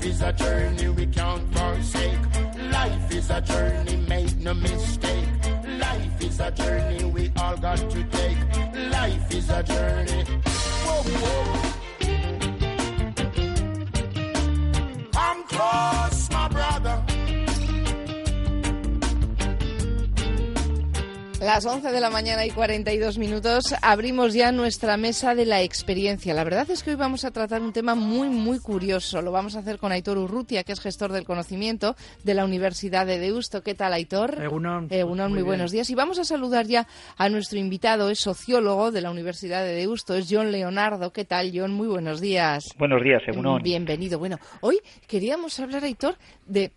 Life is a journey we can't forsake. Life is a journey, make no mistake. Life is a journey we all got to take. Life is a journey. Whoa, whoa. I'm close, Las 11 de la mañana y 42 minutos abrimos ya nuestra mesa de la experiencia. La verdad es que hoy vamos a tratar un tema muy, muy curioso. Lo vamos a hacer con Aitor Urrutia, que es gestor del conocimiento de la Universidad de Deusto. ¿Qué tal, Aitor? Egunon. Egunon, muy, Muy buenos días. Y vamos a saludar ya a nuestro invitado, es sociólogo de la Universidad de Deusto, es John Leonardo. ¿Qué tal, John? Muy buenos días. Buenos días, Egunon. Bienvenido. Bueno, hoy queríamos hablar, Aitor, de...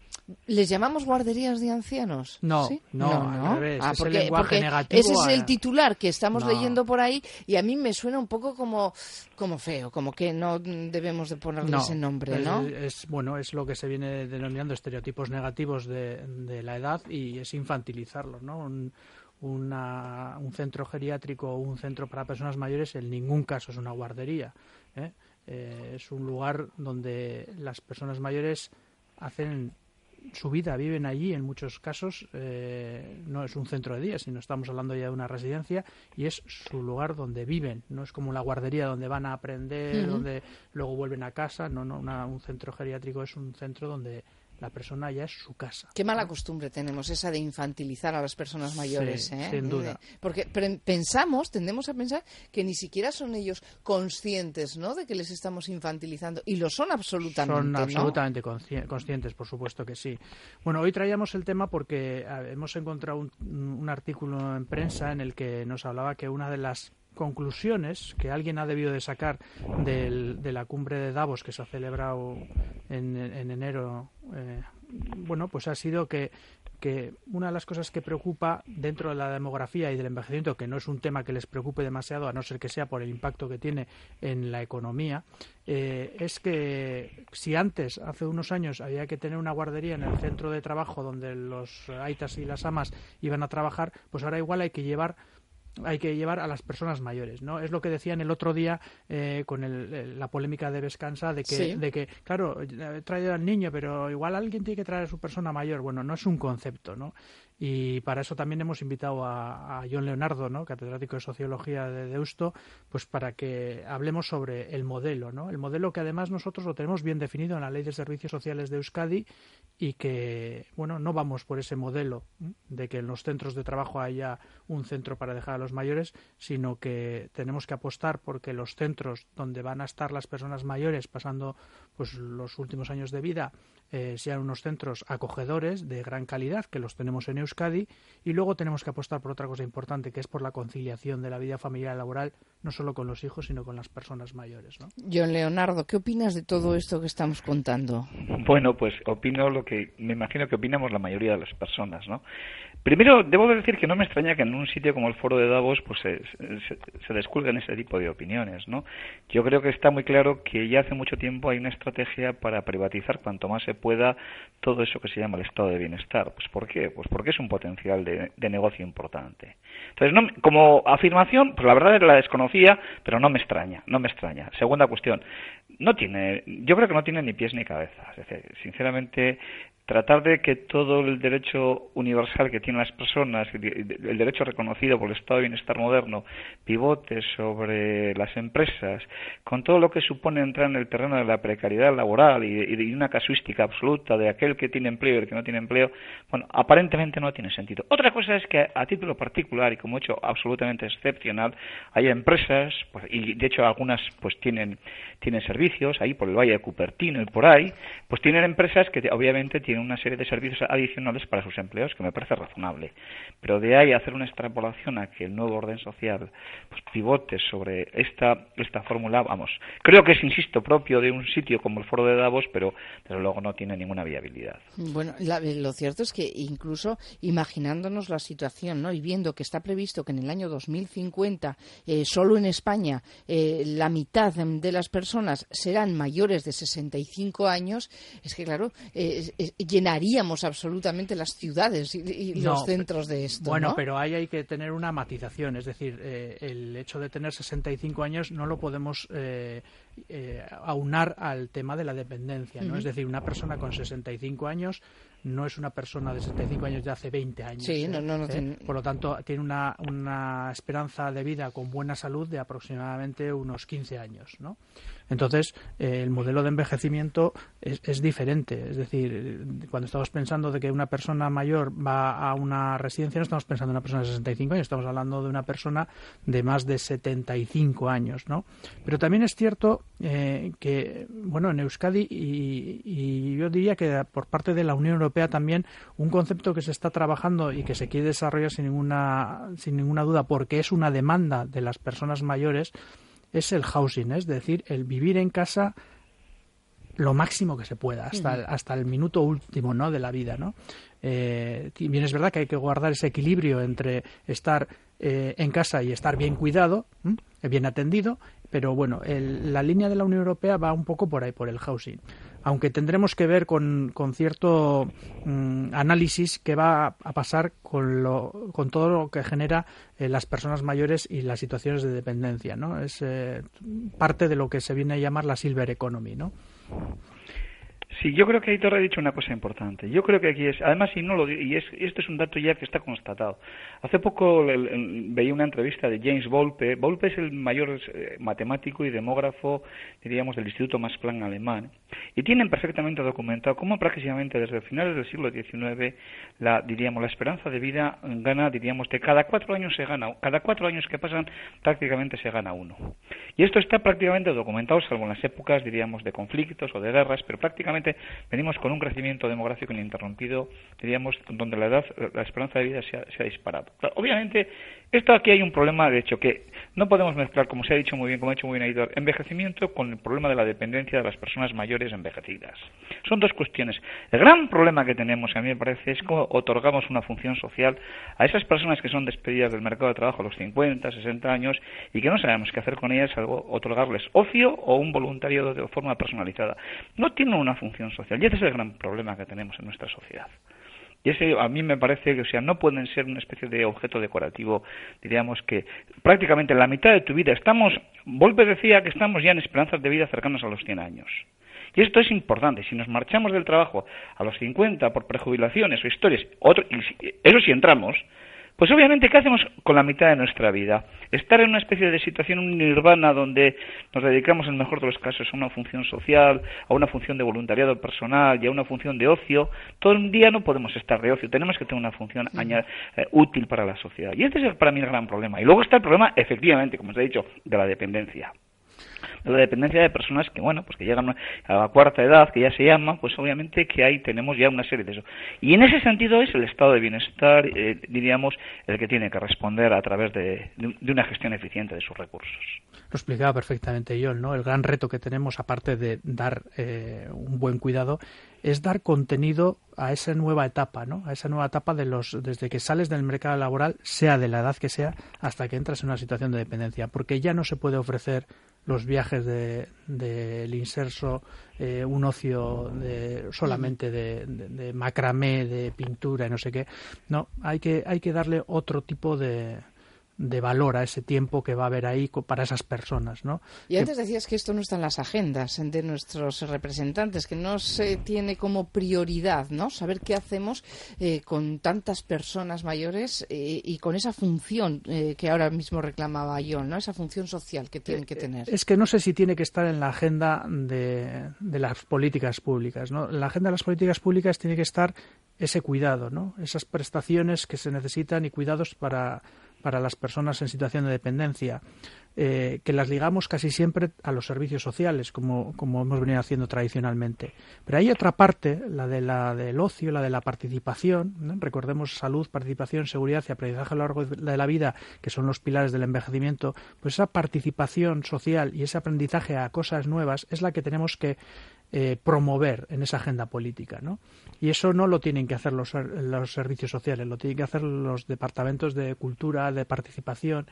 ¿Les llamamos guarderías de ancianos? No, ¿Sí? no, al revés, Ah, es el lenguaje negativo ese es el titular que estamos No. leyendo por ahí y a mí me suena un poco como, como feo, como que no debemos de ponerle No, ese nombre, es, ¿no? es- bueno, es lo que se viene denominando estereotipos negativos de, de la edad y es infantilizarlos, ¿no? Un, una- un centro geriátrico o un centro para personas mayores en ningún caso es una guardería. ¿eh? Eh, es un lugar donde las personas mayores hacen su vida, viven allí en muchos casos. eh, no es un centro de día, sino estamos hablando ya de una residencia y es su lugar donde viven. No es como la guardería donde van a aprender, donde luego vuelven a casa. No, no, una- un centro geriátrico es un centro donde la persona ya es su casa. Qué mala costumbre tenemos esa de infantilizar a las personas mayores, Sí, ¿eh? sin duda. Porque pensamos, tendemos a pensar que ni siquiera son ellos conscientes, ¿no? De que les estamos infantilizando y lo son absolutamente, Son ¿no? absolutamente consci- conscientes, por supuesto que sí. Bueno, hoy traíamos el tema porque hemos encontrado un, un artículo en prensa en el que nos hablaba que una de las conclusiones que alguien ha debido de sacar del- de la cumbre de Davos que se ha celebrado en, en enero, eh, bueno, pues ha sido que, que una de las cosas que preocupa dentro de la demografía y del envejecimiento, que no es un tema que les preocupe demasiado, a no ser que sea por el impacto que tiene en la economía, eh, es que si antes, hace unos años, había que tener una guardería en el centro de trabajo donde los aitas y las amas iban a trabajar, pues ahora igual hay que llevar hay que llevar a las personas mayores, ¿no? Es lo que decían el otro día eh, con el- el- la polémica de Vescansa de que, Sí. de que, claro, he traído al niño, pero igual alguien tiene que traer a su persona mayor. Bueno, no es un concepto, ¿no? Y para eso también hemos invitado a, a John Leonardo, ¿no? catedrático de Sociología de Deusto, pues para que hablemos sobre el modelo, ¿no? El modelo que además nosotros lo tenemos bien definido en la Ley de Servicios Sociales de Euskadi y que, bueno, no vamos por ese modelo de que en los centros de trabajo haya un centro para dejar a los mayores, sino que tenemos que apostar porque los centros donde van a estar las personas mayores pasando pues los últimos años de vida eh, sean unos centros acogedores de gran calidad, que los tenemos en Euskadi, y luego tenemos que apostar por otra cosa importante, que es por la conciliación de la vida familiar y laboral, no solo con los hijos, sino con las personas mayores. ¿no? John Leonardo, ¿qué opinas de todo esto que estamos contando? Bueno, pues opino lo que me imagino que opinamos la mayoría de las personas, ¿no? Primero, debo de decir que no me extraña que en un sitio como el Foro de Davos pues se, descuelguen ese tipo de opiniones, ¿no? Yo creo que está muy claro que ya hace mucho tiempo hay una estrategia para privatizar cuanto más se pueda todo eso que se llama el estado de bienestar. Pues ¿por qué? Pues porque es un potencial de, de negocio importante. Entonces, no, como afirmación, pues la verdad es que la desconocía, pero no me extraña, no me extraña. Segunda cuestión, no tiene, yo creo que no tiene ni pies ni cabeza. Es decir, sinceramente, tratar de que todo el derecho universal que tienen las personas, el derecho reconocido por el estado de bienestar moderno, pivote sobre las empresas, con todo lo que supone entrar en el terreno de la precariedad laboral y una casuística absoluta de aquel que tiene empleo y el que no tiene empleo, bueno, aparentemente no tiene sentido. Otra cosa es que a título particular y como hecho absolutamente excepcional, hay empresas, pues, y de hecho algunas pues tienen, tienen servicios, ahí por el Valle de Cupertino y por ahí, pues tienen empresas que obviamente tienen tiene una serie de servicios adicionales para sus empleados que me parece razonable. Pero de ahí hacer una extrapolación a que el nuevo orden social pues, pivote sobre esta, esta fórmula, vamos, creo que es, insisto, propio de un sitio como el Foro de Davos, pero desde luego no tiene ninguna viabilidad. Bueno, lo cierto es que incluso imaginándonos la situación ¿no? y viendo que está previsto que en el año 2050 eh, solo en España eh, la mitad de las personas serán mayores de 65 años, es que claro, eh, llenaríamos absolutamente las ciudades y, los centros de esto. Bueno, pero ahí hay que tener una matización, es decir, el hecho de tener 65 años no lo podemos aunar al tema de la dependencia, ¿no? Es decir, una persona con 65 años no es una persona de 65 años de hace 20 años. Sí, no, no, ¿eh? Por lo tanto, tiene una, una esperanza de vida con buena salud de aproximadamente unos 15 años, ¿no? Entonces, eh, el modelo de envejecimiento es, diferente. Es decir, cuando estamos pensando de que una persona mayor va a una residencia, no estamos pensando en una persona de 65 años, estamos hablando de una persona de más de 75 años, ¿no? Pero también es cierto eh, que, bueno, en Euskadi y, y yo diría que por parte de la Unión Europea también un concepto que se está trabajando y que se quiere desarrollar sin ninguna, sin ninguna duda porque es una demanda de las personas mayores es el housing, es decir, el vivir en casa lo máximo que se pueda, hasta, el, hasta el minuto último ¿no? de la vida. ¿no? Eh, bien es verdad que hay que guardar ese equilibrio entre estar eh, en casa y estar bien cuidado, bien atendido, pero bueno, la línea de la Unión Europea va un poco por ahí, por el housing aunque tendremos que ver con, con cierto mm, análisis qué va a pasar con, lo, con todo lo que genera eh, las personas mayores y las situaciones de dependencia, ¿no? Es eh, parte de lo que se viene a llamar la silver economy, ¿no? Sí, yo creo que Aitor ha dicho una cosa importante. Yo creo que aquí es, además, y no lo y es, este es un dato ya que está constatado. Hace poco veía una entrevista de James Volpe. Volpe es el mayor eh, matemático y demógrafo, diríamos, del Instituto Max Planck alemán, y tienen perfectamente documentado cómo prácticamente desde finales del siglo XIX, la, diríamos, la esperanza de vida gana, diríamos, de cada cuatro años se gana, cada cuatro años que pasan prácticamente se gana uno. Y esto está prácticamente documentado, salvo en las épocas, diríamos, de conflictos o de guerras, pero prácticamente venimos con un crecimiento demográfico ininterrumpido, diríamos, donde la edad, la esperanza de vida se ha, disparado. obviamente, esto aquí hay un problema, de hecho, que no podemos mezclar, como se ha dicho muy bien, como ha dicho muy bien Aidor, envejecimiento con el problema de la dependencia de las personas mayores envejecidas. Son dos cuestiones. El gran problema que tenemos, a mí me parece, es cómo otorgamos una función social a esas personas que son despedidas del mercado de trabajo a los 50, 60 años y que no sabemos qué hacer con ellas, salvo otorgarles ocio o un voluntariado de forma personalizada. No tienen una función social. Y ese es el gran problema que tenemos en nuestra sociedad. Y ese a mí me parece que, o sea, no pueden ser una especie de objeto decorativo, diríamos que prácticamente en la mitad de tu vida estamos, Volpe decía que estamos ya en esperanzas de vida cercanas a los 100 años. Y esto es importante. Si nos marchamos del trabajo a los 50 por prejubilaciones o historias, otro, eso sí entramos, pues obviamente, ¿qué hacemos con la mitad de nuestra vida? Estar en una especie de situación nirvana donde nos dedicamos, en el mejor de los casos, a una función social, a una función de voluntariado personal y a una función de ocio. Todo el día no podemos estar de ocio, tenemos que tener una función eh, útil para la sociedad. Y este es para mí el gran problema. Y luego está el problema, efectivamente, como os he dicho, de la dependencia de la dependencia de personas que, bueno, pues que llegan a la cuarta edad, que ya se llama, pues obviamente que ahí tenemos ya una serie de eso. Y en ese sentido es el estado de bienestar, eh, diríamos, el que tiene que responder a través de, una gestión eficiente de sus recursos. Lo explicaba perfectamente John, ¿no? El gran reto que tenemos, aparte de dar eh, un buen cuidado, es dar contenido a esa nueva etapa, ¿no? A esa nueva etapa de los desde que sales del mercado laboral, sea de la edad que sea, hasta que entras en una situación de dependencia, porque ya no se puede ofrecer los viajes del de, inserso, eh, un ocio de, solamente de, de, macramé, de pintura y no sé qué. No, hay que, hay que darle otro tipo de, de valor a ese tiempo que va a haber ahí para esas personas, ¿no? Y antes decías que esto no está en las agendas de nuestros representantes, que no se tiene como prioridad, ¿no? Saber qué hacemos eh, con tantas personas mayores eh, y con esa función eh, que ahora mismo reclamaba yo, ¿no? Esa función social que tienen que tener. Es que no sé si tiene que estar en la agenda de, de las políticas públicas, ¿no? En la agenda de las políticas públicas tiene que estar ese cuidado, ¿no? Esas prestaciones que se necesitan y cuidados para para las personas en situación de dependencia, eh, que las ligamos casi siempre a los servicios sociales, como, como hemos venido haciendo tradicionalmente. Pero hay otra parte, la, de la del ocio, la de la participación, recordemos salud, participación, seguridad y aprendizaje a lo largo de la vida, que son los pilares del envejecimiento, pues esa participación social y ese aprendizaje a cosas nuevas es la que tenemos que eh, promover en esa agenda política. ¿no? Y eso no lo tienen que hacer los, servicios sociales, lo tienen que hacer los departamentos de cultura, de participación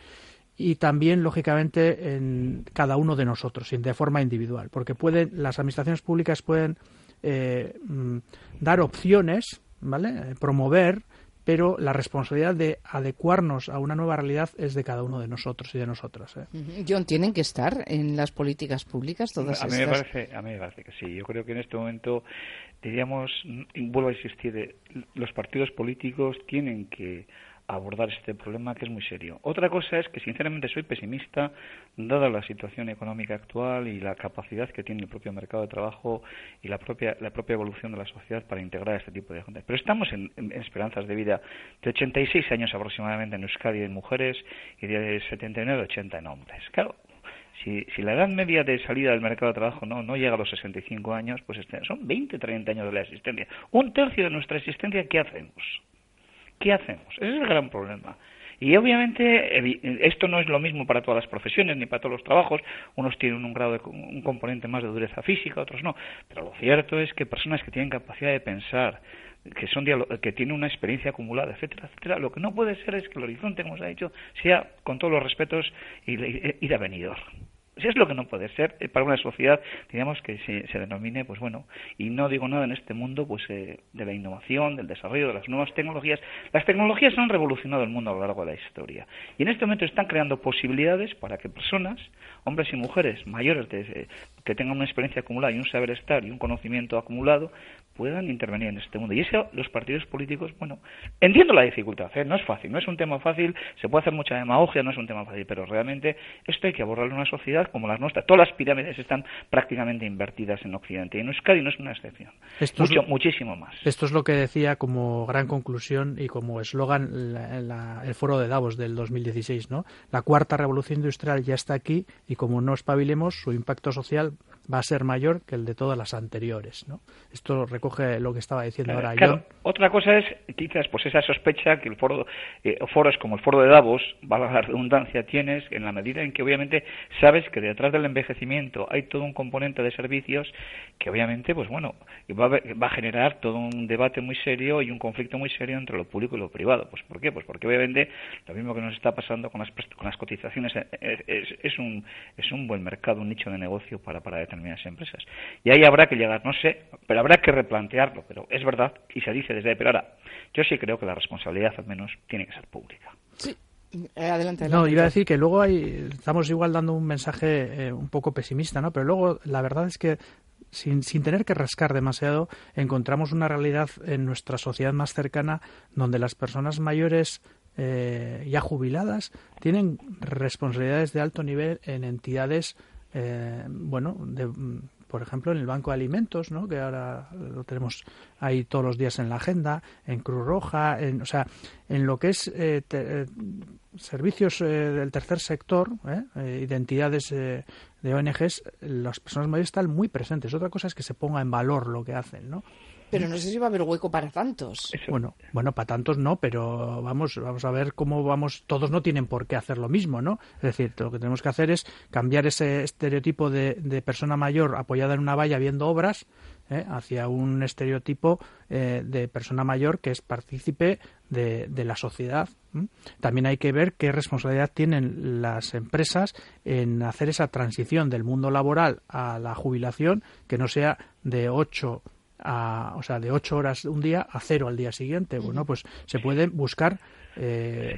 y también, lógicamente, en cada uno de nosotros, de forma individual, porque pueden, las administraciones públicas pueden eh, mm, dar opciones, ¿vale? Eh, promover, pero la responsabilidad de adecuarnos a una nueva realidad es de cada uno de nosotros y de nosotras. ¿eh? John, ¿tienen que estar en las políticas públicas todas a estas? Mí me parece, a mí me parece que sí. Yo creo que en este momento, diríamos, vuelvo a insistir, los partidos políticos tienen que abordar este problema que es muy serio. Otra cosa es que sinceramente soy pesimista dada la situación económica actual y la capacidad que tiene el propio mercado de trabajo y la propia la propia evolución de la sociedad para integrar este tipo de gente. Pero estamos en, esperanzas de vida de 86 años aproximadamente en Euskadi en mujeres y de 79 a 80 en hombres. Claro, si, si, la edad media de salida del mercado de trabajo no, no llega a los 65 años, pues este, son 20, 30 años de la existencia. Un tercio de nuestra existencia, ¿qué hacemos? ¿Qué hacemos? Ese es el gran problema. Y obviamente esto no es lo mismo para todas las profesiones ni para todos los trabajos. Unos tienen un grado de, un componente más de dureza física, otros no. Pero lo cierto es que personas que tienen capacidad de pensar, que son que tienen una experiencia acumulada, etcétera, etcétera, lo que no puede ser es que el horizonte, como se ha dicho, sea con todos los respetos ir a venidor. Eso es lo que no puede ser eh, para una sociedad, digamos, que se, se, denomine, pues bueno, y no digo nada en este mundo, pues eh, de la innovación, del desarrollo de las nuevas tecnologías. Las tecnologías han revolucionado el mundo a lo largo de la historia y en este momento están creando posibilidades para que personas, hombres y mujeres mayores de, eh, que tengan una experiencia acumulada y un saber estar y un conocimiento acumulado, puedan intervenir en este mundo. Y eso los partidos políticos, bueno, entiendo la dificultad, ¿eh? no es fácil, no es un tema fácil, se puede hacer mucha demagogia, no es un tema fácil, pero realmente esto hay que abordarlo en una sociedad como la nuestra. Todas las pirámides están prácticamente invertidas en Occidente y en Euskadi no es una excepción. Esto Mucho, muchísimo más. Esto es lo que decía como gran conclusión y como eslogan el foro de Davos del 2016, ¿no? La cuarta revolución industrial ya está aquí y como no espabilemos, su impacto social va a ser mayor que el de todas las anteriores. ¿no? Esto recoge lo que estaba diciendo ahora claro, Otra cosa es quizás pues esa sospecha que el foro, eh, foros como el foro de Davos, valga la redundancia, tienes en la medida en que obviamente sabes que detrás del envejecimiento hay todo un componente de servicios que obviamente pues bueno va a, va a generar todo un debate muy serio y un conflicto muy serio entre lo público y lo privado. Pues ¿por qué? Pues porque obviamente lo mismo que nos está pasando con las, con las cotizaciones eh, es, es, un es un buen mercado, un nicho de negocio para para determinadas empresas. Y ahí habrá que llegar, no sé, pero habrá que replantearlo, pero es verdad y se dice desde ahí. Pero ahora, yo sí creo que la responsabilidad al menos tiene que ser pública. Sí. Eh, adelante, No, iba a decir que luego hay, estamos igual dando un mensaje eh, un poco pesimista, ¿no? Pero luego la verdad es que sin, sin, tener que rascar demasiado, encontramos una realidad en nuestra sociedad más cercana donde las personas mayores eh, ya jubiladas tienen responsabilidades de alto nivel en entidades eh, bueno, de, por ejemplo, en el Banco de Alimentos, ¿no? que ahora lo tenemos ahí todos los días en la agenda, en Cruz Roja, en, o sea, en lo que es eh, eh, servicios del tercer sector, identidades de ONGs, las personas mayores están muy presentes. Otra cosa es que se ponga en valor lo que hacen, ¿no? Pero no sé si va a haber hueco para tantos. Bueno, bueno, para tantos no, pero vamos, vamos a ver cómo vamos. Todos no tienen por qué hacer lo mismo, ¿no? Es decir, lo que tenemos que hacer es cambiar ese estereotipo de, persona mayor apoyada en una valla viendo obras ¿eh? hacia un estereotipo eh, de persona mayor que es partícipe de, la sociedad. También hay que ver qué responsabilidad tienen las empresas en hacer esa transición del mundo laboral a la jubilación, que no sea de ocho o sea, de ocho horas un día a cero al día siguiente. Bueno, pues se pueden buscar eh,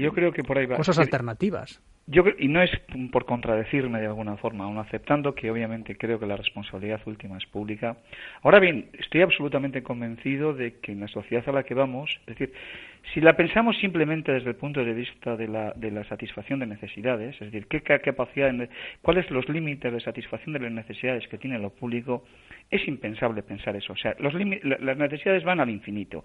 yo creo que por ahí cosas alternativas. Yo, y no es por contradecirme de alguna forma, aún aceptando que obviamente creo que la responsabilidad última es pública. Ahora bien, estoy absolutamente convencido de que en la sociedad a la que vamos, es decir, Si la pensamos simplemente desde el punto de vista de la, de la satisfacción de necesidades, es decir, qué capacidad, cuáles los límites de satisfacción de las necesidades que tiene lo público, es impensable pensar eso. O sea, los las necesidades van al infinito.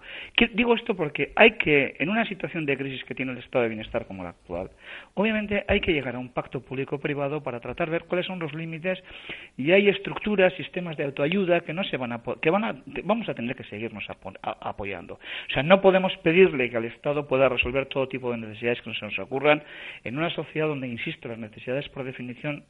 Digo esto porque hay que, en una situación de crisis que tiene el estado de bienestar como la actual, obviamente hay que llegar a un pacto público-privado para tratar de ver cuáles son los límites y hay estructuras, sistemas de autoayuda que no se van a, que van a, vamos a tener que seguirnos apoyando. O sea, no podemos pedirle que el Estado pueda resolver todo tipo de necesidades que se nos ocurran en una sociedad donde, insisto, las necesidades por definición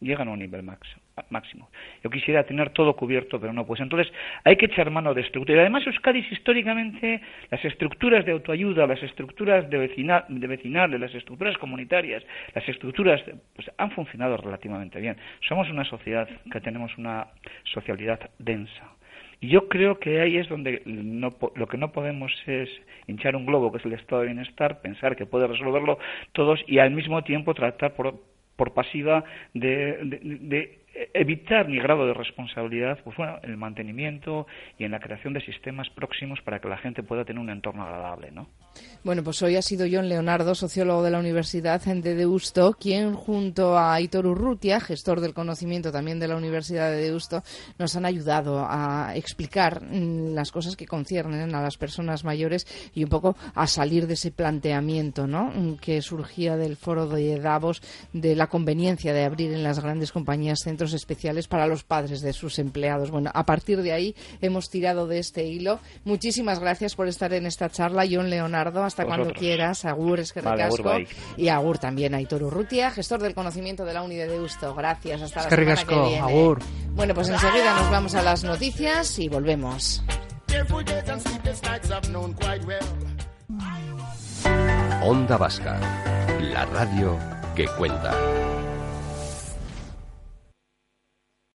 llegan a un nivel máximo. Yo quisiera tener todo cubierto, pero no pues. Entonces, hay que echar mano de estructuras. Y además, Euskadi históricamente, las estructuras de autoayuda, las estructuras de, vecina, de vecinales, las estructuras comunitarias, las estructuras, pues han funcionado relativamente bien. Somos una sociedad que tenemos una socialidad densa y yo creo que ahí es donde lo que no podemos es hinchar un globo, que es el estado de bienestar, pensar que puede resolverlo todos y al mismo tiempo tratar por, por pasiva de evitar mi grado de responsabilidad, pues bueno, en el mantenimiento y en la creación de sistemas próximos para que la gente pueda tener un entorno agradable, ¿no? Bueno, pues hoy ha sido John Leonardo, sociólogo de la Universidad de Deusto, quien junto a Aitor Urrutia, gestor del conocimiento también de la Universidad de Deusto, nos han ayudado a explicar mm, las cosas que conciernen a las personas mayores y un poco a salir de ese planteamiento, ¿no? Mm, que surgía del foro de Davos de la conveniencia de abrir en las grandes compañías centros especiales para los padres de sus empleados. Bueno, a partir de ahí hemos tirado de este hilo. Muchísimas gracias por estar en esta charla, John Leonardo. Hasta cuando quieras. Agur, es que recasco. y Agur también, Aitor Urrutia, gestor del conocimiento de la Unidad de Deusto. Gracias. Hasta la semana que viene. Agur. Bueno, pues enseguida nos vamos a las noticias y volvemos. Onda Vasca, la radio que cuenta.